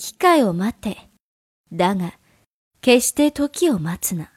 機会を待て。だが、決して時を待つな。